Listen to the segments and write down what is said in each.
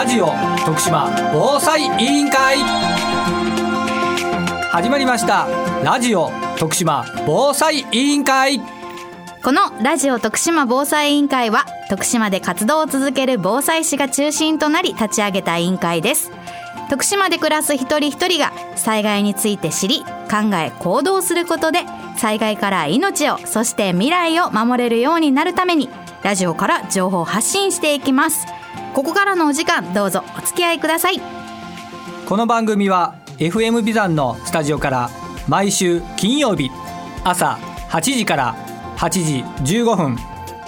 ラジオ徳島防災委員会。始まりました。ラジオ徳島防災委員会。このラジオ徳島防災委員会は徳島で活動を続ける防災士が中心となり立ち上げた委員会です。徳島で暮らす一人一人が災害について知り考え行動することで災害から命をそして未来を守れるようになるためにラジオから情報を発信していきます。ここからのお時間どうぞお付き合いください。この番組は FM ビザンのスタジオから毎週金曜日朝8時から8時15分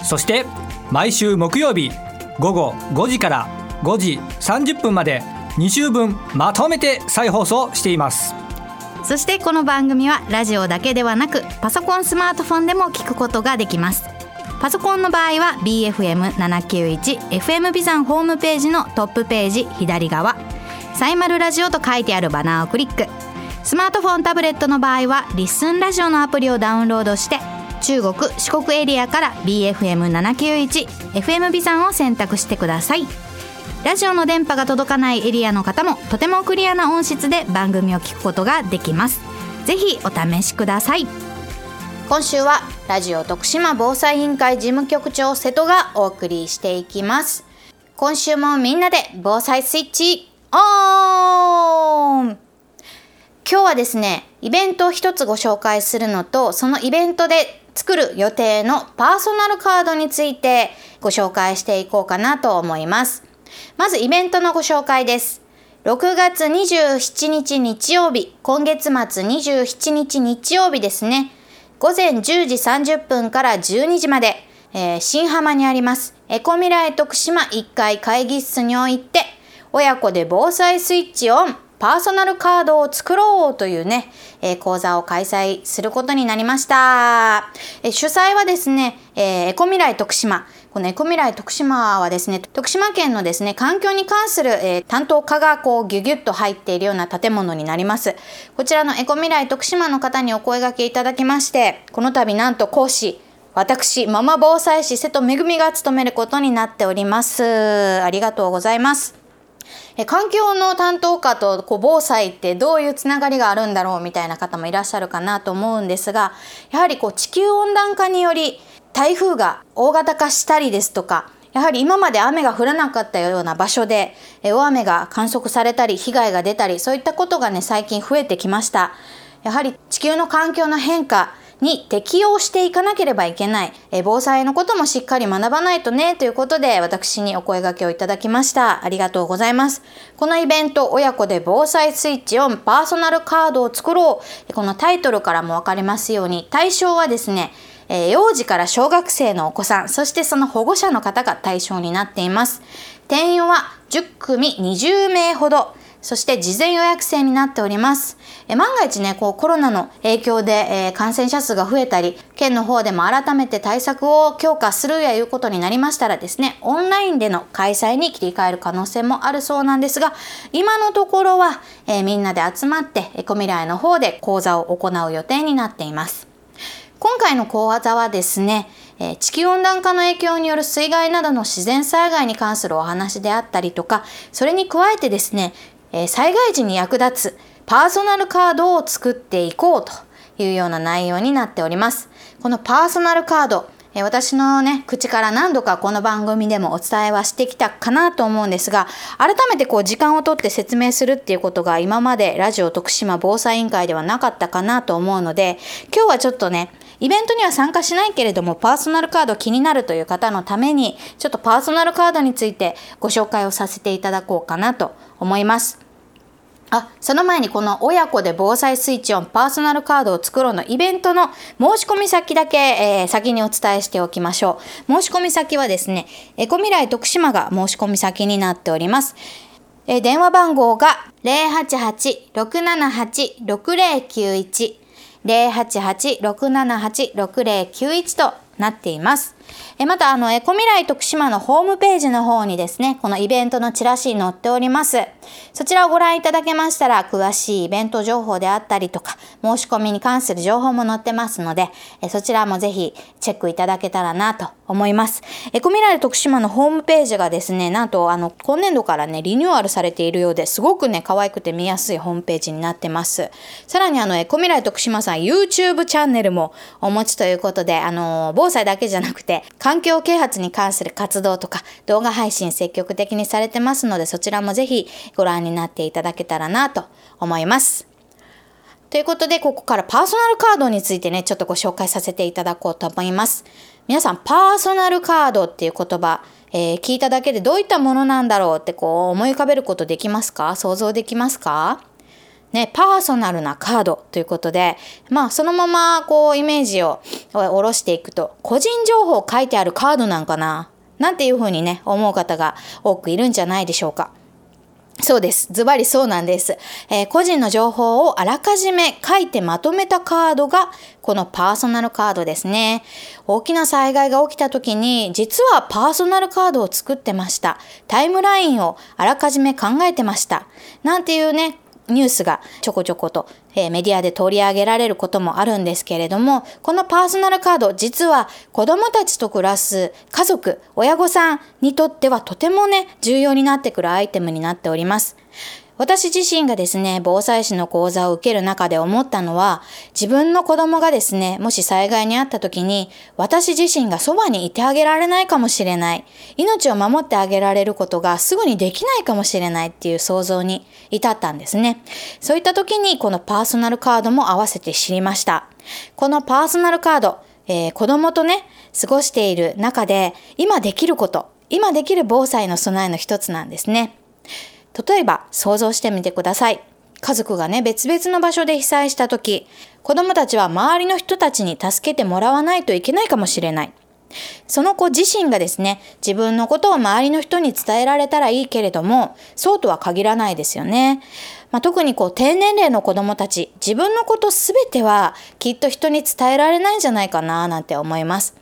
そして毎週木曜日午後5時から5時30分まで2週分まとめて再放送しています。そしてこの番組はラジオだけではなくパソコンスマートフォンでも聞くことができますパソコンの場合は BFM791FM ビザンホームページのトップページ左側。サイマルラジオと書いてあるバナーをクリック。スマートフォンタブレットの場合はリッスンラジオのアプリをダウンロードして中国四国エリアから BFM791FM ビザンを選択してください。ラジオの電波が届かないエリアの方もとてもクリアな音質で番組を聞くことができます。ぜひお試しください。今週はラジオ徳島防災委員会事務局長瀬戸がお送りしていきます今週もみんなで防災スイッチオン今日はですねイベントを一つご紹介するのとそのイベントで作る予定のパーソナルカードについてご紹介していこうかなと思いますまずイベントのご紹介です。6月27日日曜日、今月末27日日曜日ですね。午前10時30分から12時まで、えー、新浜にありますエコミライ徳島1階会議室において、親子で防災スイッチオン、パーソナルカードを作ろうというね、えー、講座を開催することになりました。えー、主催はですね、えー、エコミライ徳島、このエコ未来徳島はですね、徳島県のですね、環境に関する、えー、担当課がこうギュギュッと入っているような建物になります。こちらのエコ未来徳島の方にお声掛けいただきまして、この度なんと講師、私、ママ防災士瀬戸めぐみが務めることになっております。ありがとうございます。え環境の担当課とこう防災ってどういうつながりがあるんだろうみたいな方もいらっしゃるかなと思うんですがやはりこう地球温暖化により台風が大型化したりですとかやはり今まで雨が降らなかったような場所で大雨が観測されたり被害が出たりそういったことがね最近増えてきました。やはり地球の環境の変化に適応していかなければいけない、え防災のこともしっかり学ばないとねということで私にお声掛けをいただきました。ありがとうございます。このイベント親子で防災スイッチオンパーソナルカードを作ろう。このタイトルからも分かりますように対象はですねえー、幼児から小学生のお子さん、そしてその保護者の方が対象になっています。定員は10組20名ほど。そして事前予約制になっております。え万が一ね、こうコロナの影響で、えー、感染者数が増えたり、県の方でも改めて対策を強化するやいうことになりましたらですね、オンラインでの開催に切り替える可能性もあるそうなんですが、今のところは、えー、みんなで集まってエコミライの方で講座を行う予定になっています。今回の講座はですね、え地球温暖化の影響による水害などの自然災害に関するお話であったりとか、それに加えてですね、え災害時に役立つパーソナルカードを作っていこうというような内容になっております。このパーソナルカード、え私のね、口から何度かこの番組でもお伝えはしてきたかなと思うんですが、改めてこう時間をとって説明するっていうことが今までラジオ徳島防災委員会ではなかったかなと思うので、今日はちょっとね、イベントには参加しないけれども、パーソナルカード気になるという方のために、ちょっとパーソナルカードについてご紹介をさせていただこうかなと思います。あ、その前にこの親子で防災スイッチオンパーソナルカードを作ろうのイベントの申し込み先だけ、えー、先にお伝えしておきましょう。申し込み先はですね、エコ未来徳島が申し込み先になっております。え、電話番号が088-678-6091 088-678-6091となっています。えまた、あの、エコ未来徳島のホームページの方にですね、このイベントのチラシ載っております。そちらをご覧いただけましたら、詳しいイベント情報であったりとか、申し込みに関する情報も載ってますので、えそちらもぜひチェックいただけたらなと思います。エコミライ徳島のホームページがですね、なんとあの今年度からね、リニューアルされているようですごくね、可愛くて見やすいホームページになってます。さらにあの、エコミライ徳島さん YouTube チャンネルもお持ちということで、あの、防災だけじゃなくて、環境啓発に関する活動とか動画配信積極的にされてますので、そちらもぜひご覧になっていただけたらなと思います。ということで、ここからパーソナルカードについてね、ちょっとご紹介させていただこうと思います。皆さん、パーソナルカードっていう言葉、えー、聞いただけでどういったものなんだろうってこう思い浮かべることできますか？想像できますか？ね、パーソナルなカードということで、まあそのままこうイメージを下ろしていくと、個人情報書いてあるカードなんかななんていうふうにね、思う方が多くいるんじゃないでしょうか。そうです。ズバリそうなんです、えー、個人の情報をあらかじめ書いてまとめたカードがこのパーソナルカードですね。大きな災害が起きた時に実はパーソナルカードを作ってました。タイムラインをあらかじめ考えてました。なんていうね、ニュースがちょこちょこと、えー、メディアで取り上げられることもあるんですけれども、このパーソナルカード、実は子供たちと暮らす家族、親御さんにとってはとてもね、重要になってくるアイテムになっております。私自身がですね、防災士の講座を受ける中で思ったのは、自分の子供がですね、もし災害にあった時に、私自身がそばにいてあげられないかもしれない。命を守ってあげられることがすぐにできないかもしれないっていう想像に至ったんですね。そういった時にこのパーソナルカードも合わせて知りました。このパーソナルカード、えー、子供とね、過ごしている中で、今できること、今できる防災の備えの一つなんですね。例えば想像してみてください。家族がね、別々の場所で被災した時、子供たちは周りの人たちに助けてもらわないといけないかもしれない。その子自身がですね、自分のことを周りの人に伝えられたらいいけれども、そうとは限らないですよね。まあ、特にこう低年齢の子供たち、自分のことすべてはきっと人に伝えられないんじゃないかななんて思います。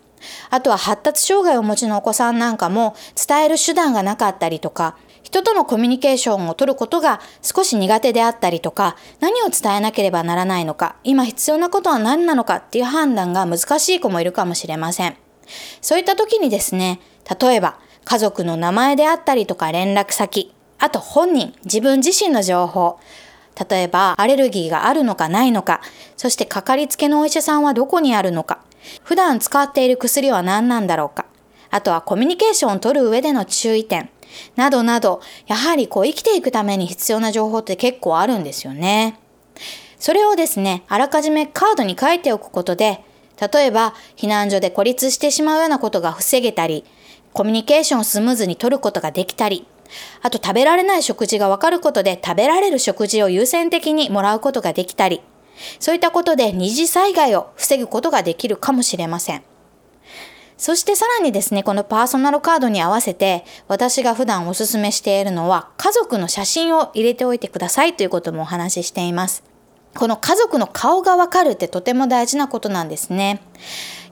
あとは発達障害をお持ちのお子さんなんかも伝える手段がなかったりとか、人とのコミュニケーションを取ることが少し苦手であったりとか、何を伝えなければならないのか、今必要なことは何なのかっていう判断が難しい子もいるかもしれません。そういった時にですね、例えば家族の名前であったりとか連絡先、あと本人、自分自身の情報、例えばアレルギーがあるのかないのか、そしてかかりつけのお医者さんはどこにあるのか、普段使っている薬は何なんだろうか、あとはコミュニケーションを取る上での注意点、などなど、やはりこう生きていくために必要な情報って結構あるんですよね。それをですね、あらかじめカードに書いておくことで、例えば避難所で孤立してしまうようなことが防げたり、コミュニケーションをスムーズに取ることができたり、あと食べられない食事がわかることで食べられる食事を優先的にもらうことができたり、そういったことで二次災害を防ぐことができるかもしれません。そしてさらにですね、このパーソナルカードに合わせて、私が普段おすすめしているのは、家族の写真を入れておいてくださいということもお話ししています。この家族の顔がわかるってとても大事なことなんですね。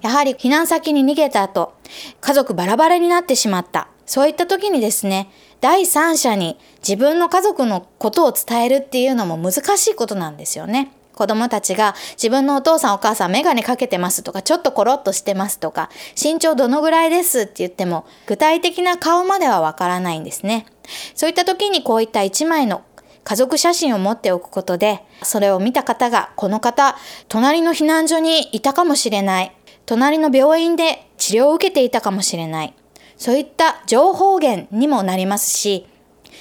やはり避難先に逃げた後、家族バラバラになってしまった。そういった時にですね、第三者に自分の家族のことを伝えるっていうのも難しいことなんですよね。子供たちが自分のお父さんお母さんメガネかけてますとか、ちょっとコロッとしてますとか、身長どのぐらいですって言っても、具体的な顔まではわからないんですね。そういった時にこういった一枚の家族写真を持っておくことで、それを見た方が、この方、隣の避難所にいたかもしれない。隣の病院で治療を受けていたかもしれない。そういった情報源にもなりますし、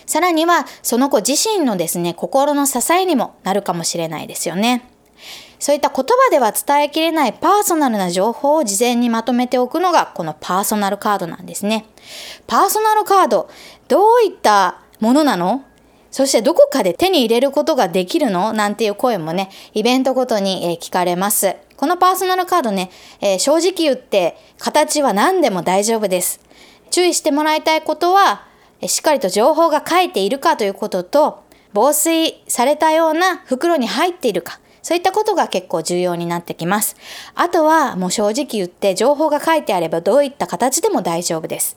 さらにはその子自身のですね、心の支えにもなるかもしれないですよね。そういった言葉では伝えきれないパーソナルな情報を事前にまとめておくのがこのパーソナルカードなんですね。パーソナルカード、どういったものなの？そしてどこかで手に入れることができるの？なんていう声もね、イベントごとに聞かれます。このパーソナルカードね、えー、正直言って形は何でも大丈夫です。注意してもらいたいことは、しっかりと情報が書いているかということと、防水されたような袋に入っているか、そういったことが結構重要になってきます。あとはもう正直言って情報が書いてあればどういった形でも大丈夫です。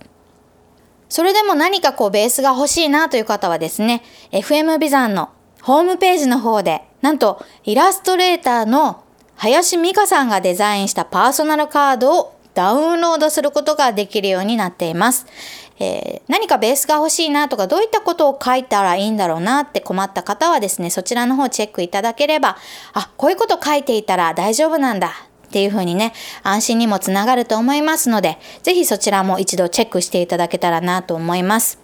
それでも何かこうベースが欲しいなという方はですね、FM ビザンのホームページの方で、なんとイラストレーターの林美香さんがデザインしたパーソナルカードをダウンロードすることができるようになっています。えー、何かベースが欲しいなとかどういったことを書いたらいいんだろうなって困った方はですねそちらの方チェックいただければあこういうこと書いていたら大丈夫なんだっていうふうにね安心にもつながると思いますので是非そちらも一度チェックしていただけたらなと思います。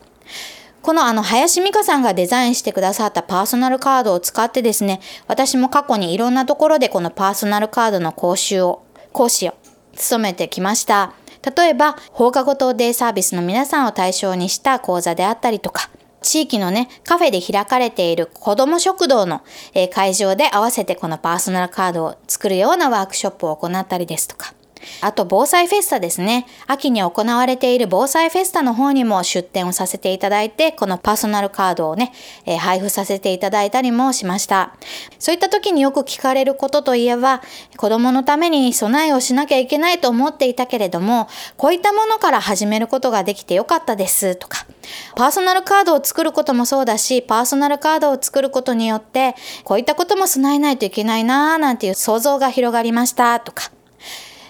このあの林美香さんがデザインしてくださったパーソナルカードを使ってですね私も過去にいろんなところでこのパーソナルカードの講習を講師を務めてきました。例えば、放課後等デイサービスの皆さんを対象にした講座であったりとか、地域のね、カフェで開かれている子ども食堂の、え会場で合わせてこのパーソナルカードを作るようなワークショップを行ったりですとか、あと防災フェスタですね。秋に行われている防災フェスタの方にも出展をさせていただいて、このパーソナルカードをね、えー、配布させていただいたりもしました。そういった時によく聞かれることといえば、子供のために備えをしなきゃいけないと思っていたけれども、こういったものから始めることができてよかったですとか、パーソナルカードを作ることもそうだし、パーソナルカードを作ることによって、こういったことも備えないといけないなぁなんていう想像が広がりましたとか、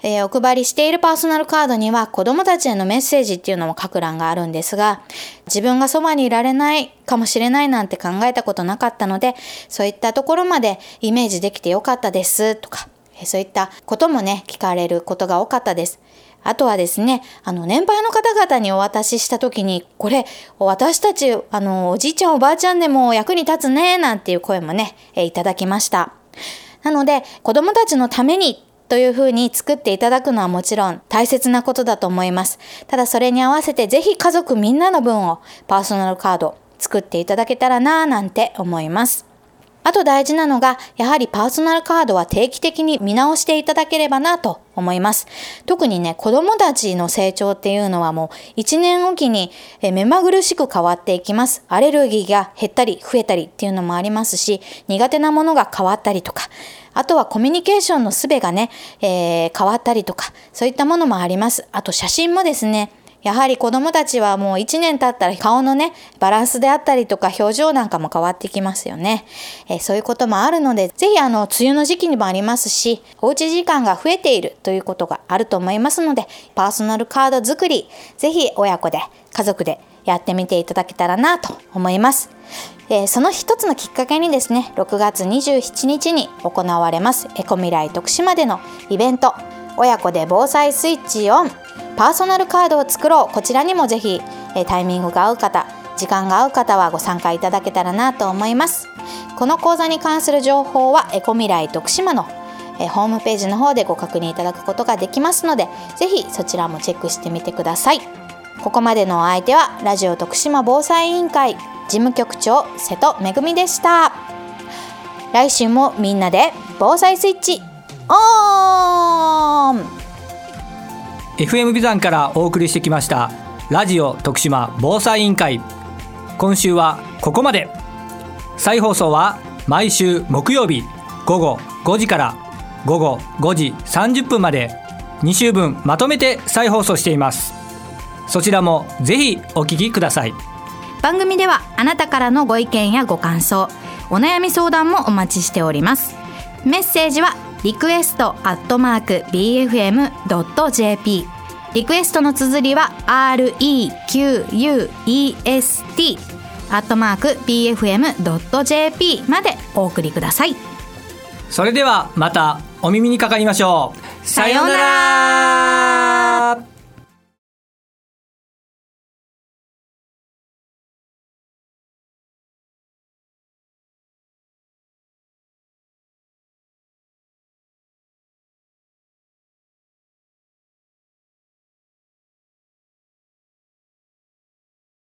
えー、お配りしているパーソナルカードには子供たちへのメッセージっていうのも書く欄があるんですが、自分がそばにいられないかもしれないなんて考えたことなかったので、そういったところまでイメージできてよかったですとか、そういったこともね、聞かれることが多かったです。あとはですね、あの、年配の方々にお渡しした時に、これ、私たち、あの、おじいちゃんおばあちゃんでも役に立つね、なんていう声もね、えいただきました。なので、子供たちのためにというふうに作っていただくのはもちろん大切なことだと思います。ただそれに合わせてぜひ家族みんなの分をパーソナルカード作っていただけたらなぁなんて思います。あと大事なのが、やはりパーソナルカードは定期的に見直していただければなと思います。特にね、子供たちの成長っていうのはもう1年おきに目まぐるしく変わっていきます。アレルギーが減ったり増えたりっていうのもありますし、苦手なものが変わったりとか、あとはコミュニケーションの術がね、えー、変わったりとか、そういったものもあります。あと写真もですね、やはり子供たちはもう1年経ったら顔のね、バランスであったりとか表情なんかも変わってきますよね。え、そういうこともあるので、ぜひあの、梅雨の時期にもありますし、おうち時間が増えているということがあると思いますので、パーソナルカード作り、ぜひ親子で、家族でやってみていただけたらなと思います。えー、その一つのきっかけにですね、6月27日に行われますエコ未来徳島でのイベント、親子で防災スイッチオンパーソナルカードを作ろう。こちらにもぜひ、えタイミングが合う方時間が合う方はご参加いただけたらなと思います。この講座に関する情報はエコ未来徳島のえホームページの方でご確認いただくことができますのでぜひそちらもチェックしてみてください。ここまでのお相手はラジオ徳島防災委員会事務局長瀬戸めぐみでした。来週もみんなで防災スイッチオン! FM ビザンからお送りしてきましたラジオ徳島防災委員会。今週はここまで。再放送は毎週木曜日午後5時から午後5時30分まで。2週分まとめて再放送しています。そちらもぜひお聞きください。番組ではあなたからのご意見やご感想お悩み相談もお待ちしております。メッセージはリクエストアットマーク BFM.jp リクエストの綴りは REQUEST アットマーク BFM.jp までお送りください。それではまたお耳にかかりましょう。さようなら